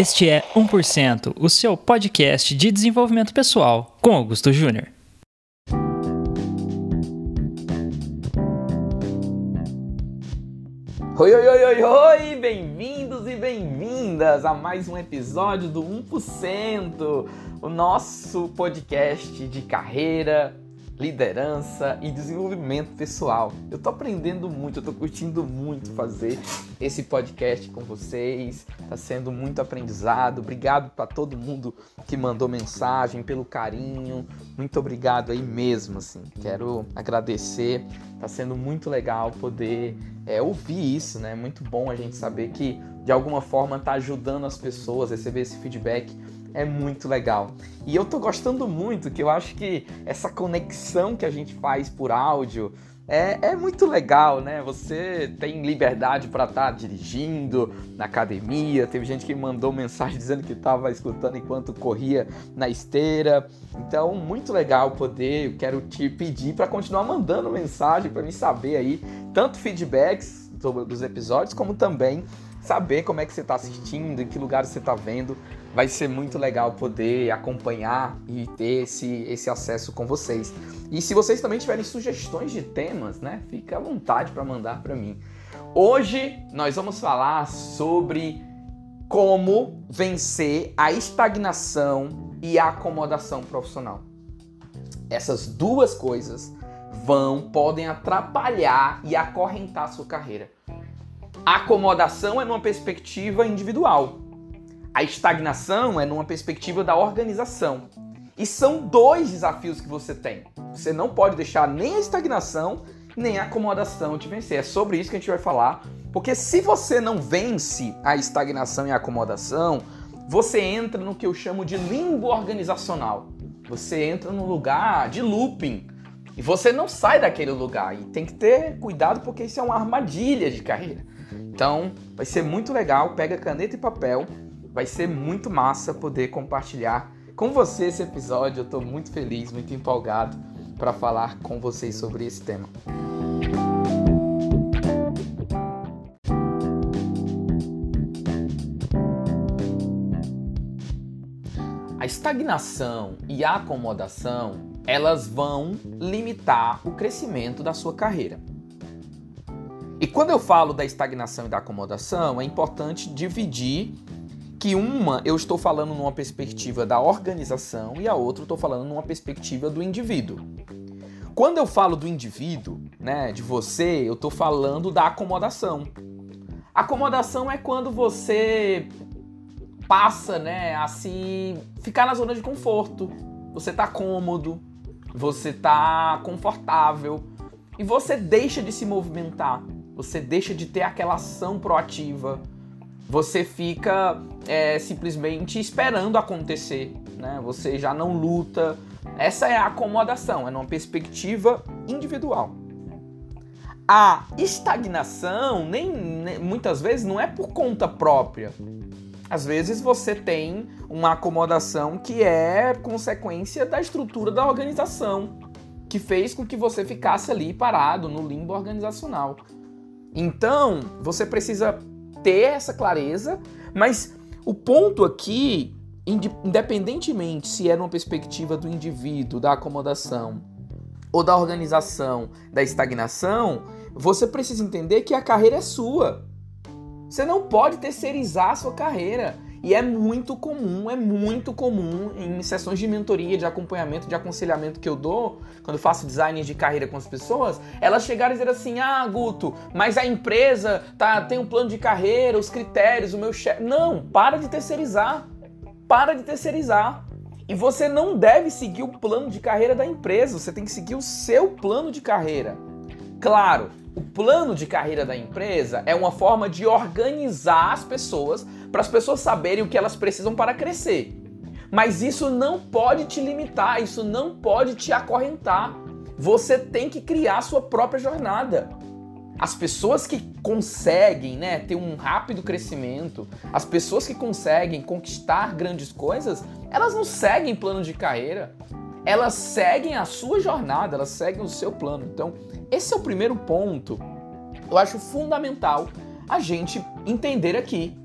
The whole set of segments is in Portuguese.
Este é 1%, o seu podcast de desenvolvimento pessoal, com Augusto Júnior. Oi, oi, oi, oi, oi! Bem-vindos e bem-vindas a mais um episódio do 1%, o nosso podcast de carreira, liderança e desenvolvimento pessoal. Eu tô aprendendo muito, eu tô curtindo muito fazer esse podcast com vocês. Tá sendo muito aprendizado. Obrigado para todo mundo que mandou mensagem, pelo carinho. Muito obrigado aí mesmo, assim. Quero agradecer. Tá sendo muito legal poder é, ouvir isso, né? Muito bom a gente saber que de alguma forma tá ajudando as pessoas, receber esse feedback é muito legal. E eu tô gostando muito, que eu acho que essa conexão que a gente faz por áudio é, é muito legal, né? Você tem liberdade para estar tá dirigindo na academia. Teve gente que mandou mensagem dizendo que estava escutando enquanto corria na esteira. Então, muito legal poder. Eu quero te pedir para continuar mandando mensagem para me saber aí tanto feedbacks dos episódios como também saber como é que você está assistindo, em que lugar você está vendo vai ser muito legal poder acompanhar e ter esse, esse acesso com vocês. E se vocês também tiverem sugestões de temas, né, fica à vontade para mandar para mim. Hoje nós vamos falar sobre como vencer a estagnação e a acomodação profissional. Essas duas coisas vão, podem atrapalhar e acorrentar sua carreira. A acomodação é numa perspectiva individual, a estagnação é numa perspectiva da organização. E são dois desafios que você tem. Você não pode deixar nem a estagnação nem a acomodação te vencer. É sobre isso que a gente vai falar. Porque se você não vence a estagnação e a acomodação, você entra no que eu chamo de limbo organizacional. Você entra num lugar de looping. E você não sai daquele lugar. E tem que ter cuidado porque isso é uma armadilha de carreira. Então, vai ser muito legal. Pega caneta e papel Vai ser muito massa poder compartilhar com você esse episódio. Eu estou muito feliz, muito empolgado para falar com vocês sobre esse tema. A estagnação e a acomodação, elas vão limitar o crescimento da sua carreira. E quando eu falo da estagnação e da acomodação, é importante dividir que uma eu estou falando numa perspectiva da organização e a outra eu estou falando numa perspectiva do indivíduo. Quando eu falo do indivíduo, né, de você, eu estou falando da acomodação. Acomodação é quando você passa, né, a se ficar na zona de conforto. Você está cômodo, você está confortável e você deixa de se movimentar. Você deixa de ter aquela ação proativa você fica é, simplesmente esperando acontecer, né? Você já não luta. Essa é a acomodação, é numa perspectiva individual. A estagnação nem, nem muitas vezes não é por conta própria. Às vezes você tem uma acomodação que é consequência da estrutura da organização, que fez com que você ficasse ali parado no limbo organizacional. Então, você precisa ter essa clareza, mas o ponto aqui, independentemente se é numa perspectiva do indivíduo, da acomodação ou da organização, da estagnação, você precisa entender que a carreira é sua. Você não pode terceirizar a sua carreira. E é muito comum, é muito comum em sessões de mentoria, de acompanhamento, de aconselhamento que eu dou, quando faço design de carreira com as pessoas, elas chegarem e dizer assim: "Ah, Guto, mas a empresa tá tem um plano de carreira, os critérios, o meu chefe". Não, para de terceirizar. Para de terceirizar. E você não deve seguir o plano de carreira da empresa, você tem que seguir o seu plano de carreira. Claro, o plano de carreira da empresa é uma forma de organizar as pessoas para as pessoas saberem o que elas precisam para crescer. Mas isso não pode te limitar, isso não pode te acorrentar. Você tem que criar a sua própria jornada. As pessoas que conseguem né, ter um rápido crescimento, as pessoas que conseguem conquistar grandes coisas, elas não seguem plano de carreira. Elas seguem a sua jornada, elas seguem o seu plano. Então, esse é o primeiro ponto. Eu acho fundamental a gente entender aqui.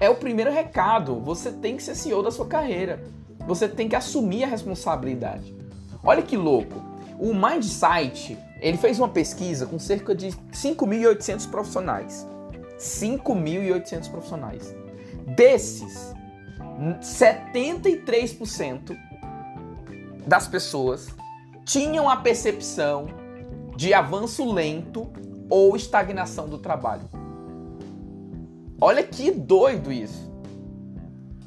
é o primeiro recado. Você tem que ser CEO da sua carreira. Você tem que assumir a responsabilidade. Olha que louco. O Mindsight, ele fez uma pesquisa com cerca de 5.800 profissionais. 5.800 profissionais. Desses, 73% das pessoas tinham a percepção de avanço lento ou estagnação do trabalho. Olha que doido isso.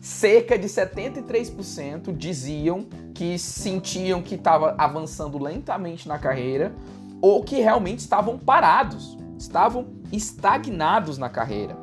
Cerca de 73% diziam que sentiam que estava avançando lentamente na carreira ou que realmente estavam parados, estavam estagnados na carreira.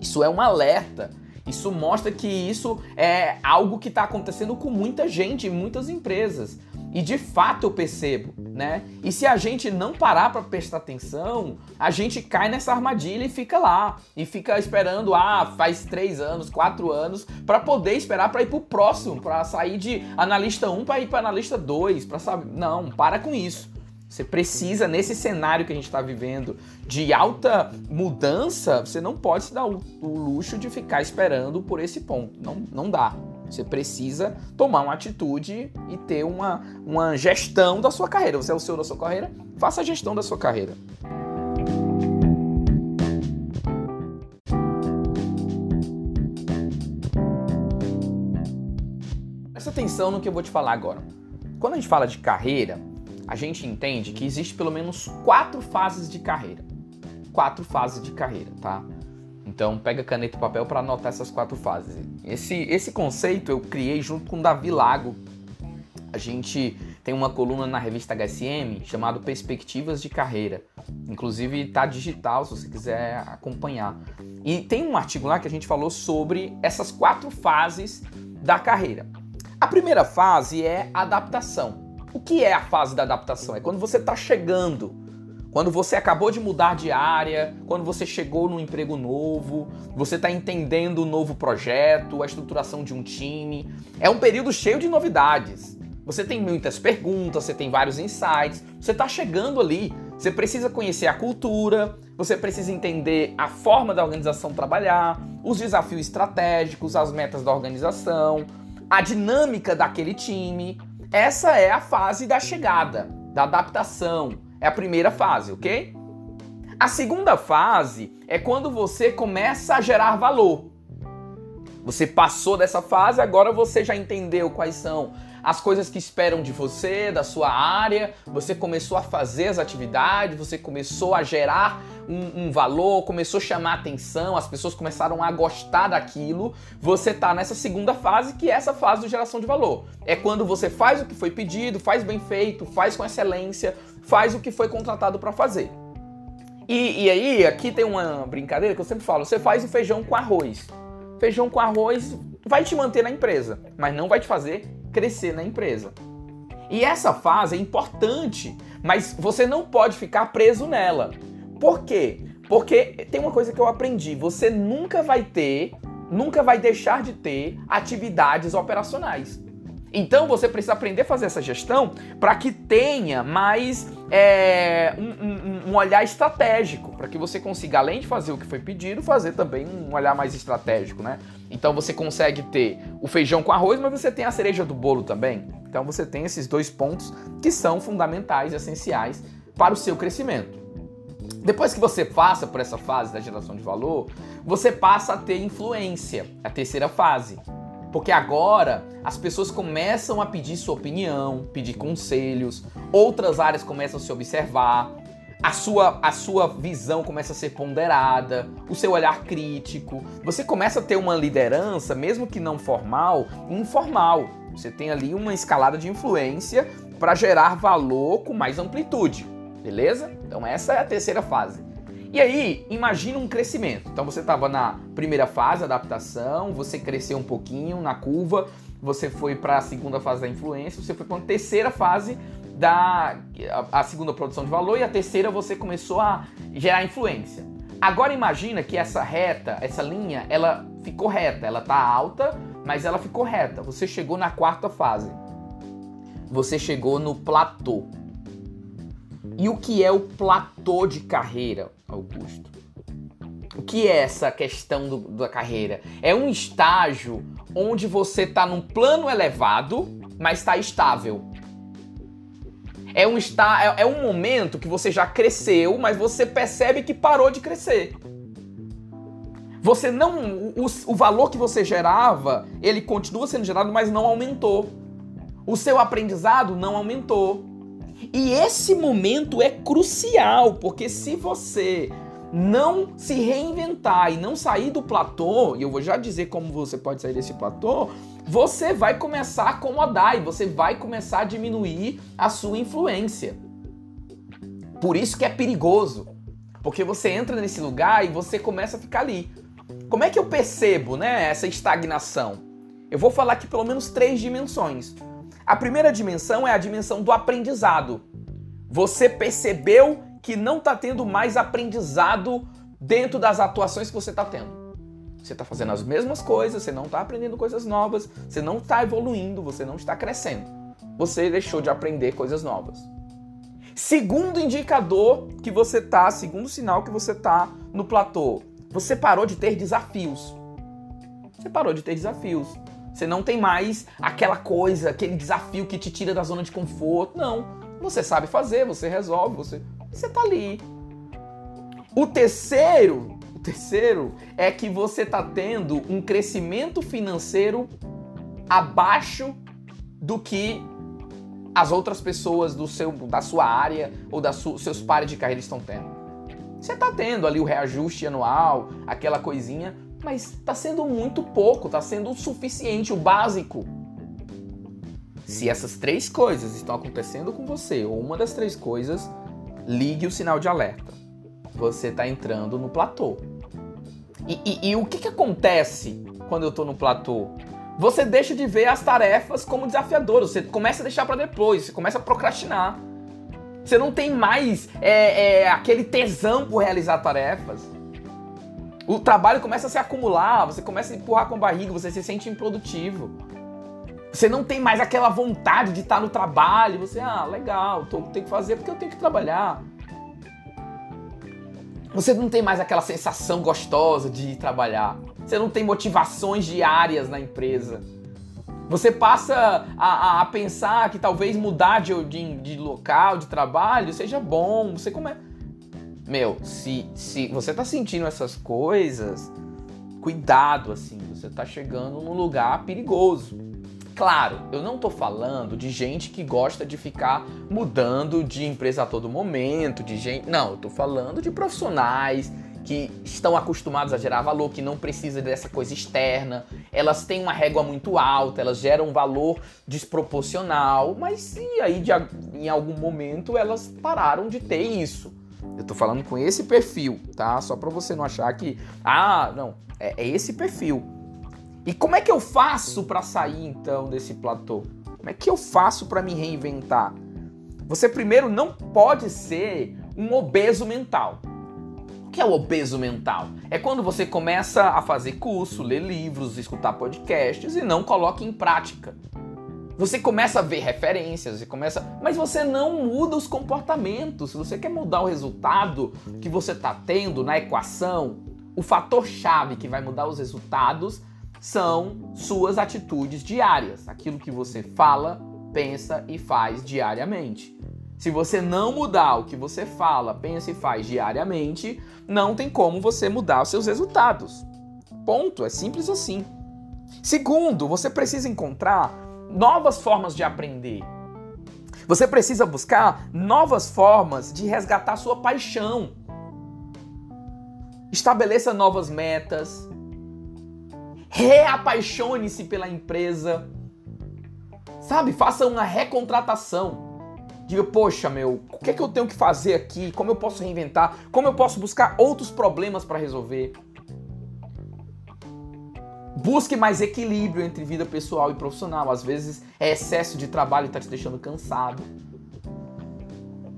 Isso é um alerta. Isso mostra que isso é algo que está acontecendo com muita gente, muitas empresas. E de fato eu percebo, né? E se a gente não parar para prestar atenção, a gente cai nessa armadilha e fica lá. E fica esperando, ah, faz três anos, quatro anos, para poder esperar para ir pro próximo, para sair de analista 1 para ir para analista 2, para saber. Não, para com isso. Você precisa, nesse cenário que a gente está vivendo de alta mudança, você não pode se dar o, o, luxo de ficar esperando por esse ponto. Não, não dá. Você precisa tomar uma atitude e ter uma, uma gestão da sua carreira. Você é o seu da sua carreira, faça a gestão da sua carreira. Presta atenção no que eu vou te falar agora. Quando a gente fala de carreira, a gente entende que existe pelo menos quatro fases de carreira. Quatro fases de carreira, tá? Então pega caneta e papel para anotar essas quatro fases. Esse, esse conceito eu criei junto com Davi Lago. A gente tem uma coluna na revista HSM chamada Perspectivas de Carreira. Inclusive tá digital se você quiser acompanhar. E tem um artigo lá que a gente falou sobre essas quatro fases da carreira. A primeira fase é adaptação. O que é a fase da adaptação? É quando você está chegando, quando você acabou de mudar de área, quando você chegou num emprego novo, você está entendendo o um novo projeto, a estruturação de um time. É um período cheio de novidades. Você tem muitas perguntas, você tem vários insights, você está chegando ali. Você precisa conhecer a cultura, você precisa entender a forma da organização trabalhar, os desafios estratégicos, as metas da organização, a dinâmica daquele time. Essa é a fase da chegada, da adaptação. É a primeira fase, ok? A segunda fase é quando você começa a gerar valor. Você passou dessa fase, agora você já entendeu quais são as coisas que esperam de você, da sua área, você começou a fazer as atividades, você começou a gerar um, um, valor, começou a chamar atenção, as pessoas começaram a gostar daquilo, você tá nessa segunda fase, que é essa fase de geração de valor. É quando você faz o que foi pedido, faz bem feito, faz com excelência, faz o que foi contratado para fazer. E, e aí, aqui tem uma brincadeira que eu sempre falo: você faz o feijão com arroz. Feijão com arroz vai te manter na empresa, mas não vai te fazer crescer na empresa. E essa fase é importante, mas você não pode ficar preso nela. Por quê? Porque tem uma coisa que eu aprendi: você nunca vai ter, nunca vai deixar de ter atividades operacionais. Então você precisa aprender a fazer essa gestão para que tenha mais é, um, um, um, olhar estratégico, para que você consiga, além de fazer o que foi pedido, fazer também um olhar mais estratégico, né? Então você consegue ter o feijão com arroz, mas você tem a cereja do bolo também. Então você tem esses dois pontos que são fundamentais, essenciais para o seu crescimento. Depois que você passa por essa fase da geração de valor, você passa a ter influência, a terceira fase. Porque agora as pessoas começam a pedir sua opinião, pedir conselhos, outras áreas começam a se observar, a sua, a sua visão começa a ser ponderada, o seu olhar crítico. Você começa a ter uma liderança, mesmo que não formal, informal. Você tem ali uma escalada de influência para gerar valor com mais amplitude, beleza? Então essa é a terceira fase. E aí, imagina um crescimento. Então você estava na primeira fase, adaptação, você cresceu um pouquinho na curva, você foi para a segunda fase da influência, você foi para a terceira fase da a, segunda produção de valor e a terceira você começou a gerar influência. Agora imagina que essa reta, essa linha, ela ficou reta, ela tá alta, mas ela ficou reta. Você chegou na quarta fase. Você chegou no platô. E o que é o platô de carreira, Augusto? O que é essa questão do, da carreira? É um estágio onde você está num plano elevado, mas está estável. É um, está, é, é um momento que você já cresceu, mas você percebe que parou de crescer. Você não. O, o valor que você gerava, ele continua sendo gerado, mas não aumentou. O seu aprendizado não aumentou. E esse momento é crucial, porque se você não se reinventar e não sair do platô, e eu vou já dizer como você pode sair desse platô, você vai começar a acomodar e você vai começar a diminuir a sua influência. Por isso que é perigoso, porque você entra nesse lugar e você começa a ficar ali. Como é que eu percebo, né, essa estagnação? Eu vou falar aqui pelo menos três dimensões. A primeira dimensão é a dimensão do aprendizado. Você percebeu que não está tendo mais aprendizado dentro das atuações que você está tendo. Você está fazendo as mesmas coisas, você não está aprendendo coisas novas, você não está evoluindo, você não está crescendo. Você deixou de aprender coisas novas. Segundo indicador que você tá, segundo sinal que você tá no platô, você parou de ter desafios. Você parou de ter desafios. Você não tem mais aquela coisa, aquele desafio que te tira da zona de conforto. Não. Você sabe fazer, você resolve, você você tá ali. O terceiro, o terceiro é que você tá tendo um crescimento financeiro abaixo do que as outras pessoas do seu, da sua área ou dos seus pares de carreira estão tendo. Você tá tendo ali o reajuste anual, aquela coisinha, mas tá sendo muito pouco, tá sendo o suficiente, o básico. Se essas três coisas estão acontecendo com você, ou uma das três coisas, ligue o sinal de alerta. Você está entrando no platô. E, e, e o que, que acontece quando eu estou no platô? Você deixa de ver as tarefas como desafiadoras, você começa a deixar para depois, você começa a procrastinar. Você não tem mais é, é, aquele tesão por realizar tarefas. O trabalho começa a se acumular, você começa a empurrar com a barriga, você se sente improdutivo. Você não tem mais aquela vontade de estar no trabalho. Você, ah, legal, tenho que fazer porque eu tenho que trabalhar. Você não tem mais aquela sensação gostosa de ir trabalhar. Você não tem motivações diárias na empresa. Você passa a, a pensar que talvez mudar de, de, de, local, de trabalho, seja bom. Você come... Meu, se, se você tá sentindo essas coisas, cuidado, assim. Você tá chegando num lugar perigoso. Claro, eu não tô falando de gente que gosta de ficar mudando de empresa a todo momento, de gente. Não, eu tô falando de profissionais que estão acostumados a gerar valor, que não precisa dessa coisa externa. Elas têm uma régua muito alta, elas geram um valor desproporcional, mas e aí de, em algum momento elas pararam de ter isso. Eu tô falando com esse perfil, tá? Só para você não achar que, ah, não, é, é esse perfil. E como é que eu faço para sair então desse platô? Como é que eu faço para me reinventar? Você primeiro não pode ser um obeso mental. O que é o obeso mental? É quando você começa a fazer curso, ler livros, escutar podcasts e não coloca em prática. Você começa a ver referências, você começa, mas você não muda os comportamentos. Se você quer mudar o resultado que você está tendo na equação, o fator chave que vai mudar os resultados são suas atitudes diárias, aquilo que você fala, pensa e faz diariamente. Se você não mudar o que você fala, pensa e faz diariamente, não tem como você mudar os seus resultados. Ponto, é simples assim. Segundo, você precisa encontrar novas formas de aprender. Você precisa buscar novas formas de resgatar sua paixão. Estabeleça novas metas, reapaixone-se pela empresa. Sabe? Faça uma recontratação. Diga, poxa, meu, o que é que eu tenho que fazer aqui? Como eu posso reinventar? Como eu posso buscar outros problemas para resolver? Busque mais equilíbrio entre vida pessoal e profissional. Às vezes é excesso de trabalho e está te deixando cansado.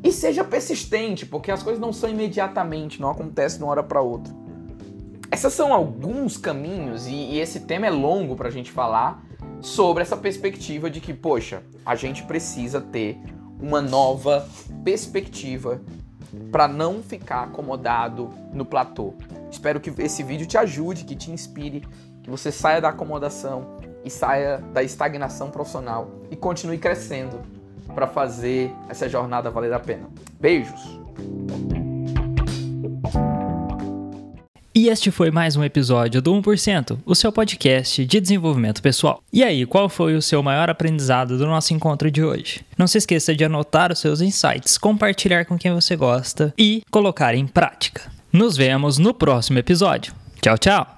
E seja persistente, porque as coisas não são imediatamente, não acontecem de uma hora para outra. Essas são alguns caminhos, e, e esse tema é longo para a gente falar, sobre essa perspectiva de que, poxa, a gente precisa ter uma nova perspectiva para não ficar acomodado no platô. Espero que esse vídeo te ajude, que te inspire, que você saia da acomodação e saia da estagnação profissional e continue crescendo para fazer essa jornada valer a pena. Beijos! E este foi mais um episódio do 1%, o seu podcast de desenvolvimento pessoal. E aí, qual foi o seu maior aprendizado do nosso encontro de hoje? Não se esqueça de anotar os seus insights, compartilhar com quem você gosta e colocar em prática. Nos vemos no próximo episódio. Tchau, tchau!